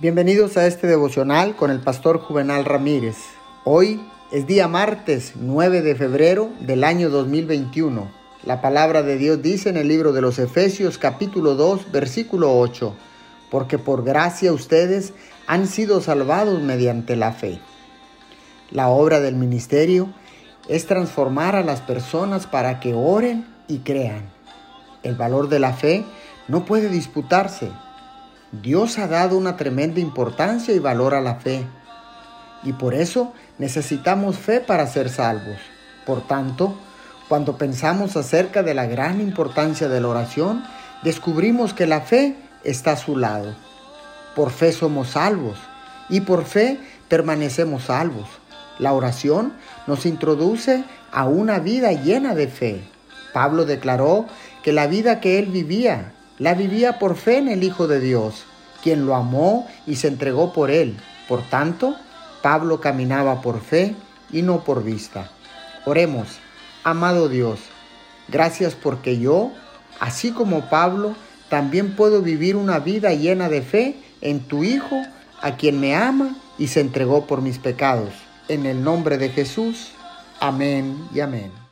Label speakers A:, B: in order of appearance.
A: Bienvenidos a este devocional con el pastor Juvenal Ramírez. Hoy es día martes 9 de febrero del año 2021. La palabra de Dios dice en el libro de los Efesios capítulo 2 versículo 8, porque por gracia ustedes han sido salvados mediante la fe. La obra del ministerio es transformar a las personas para que oren y crean. El valor de la fe no puede disputarse Dios ha dado una tremenda importancia y valor a la fe. Y por eso necesitamos fe para ser salvos. Por tanto, cuando pensamos acerca de la gran importancia de la oración, descubrimos que la fe está a su lado. Por fe somos salvos y por fe permanecemos salvos. La oración nos introduce a una vida llena de fe. Pablo declaró que la vida que él vivía la vivía por fe en el Hijo de Dios, quien lo amó y se entregó por él. Por tanto, Pablo caminaba por fe y no por vista. Oremos, amado Dios, gracias porque yo, así como Pablo, también puedo vivir una vida llena de fe en tu Hijo, a quien me ama y se entregó por mis pecados. En el nombre de Jesús, amén y amén.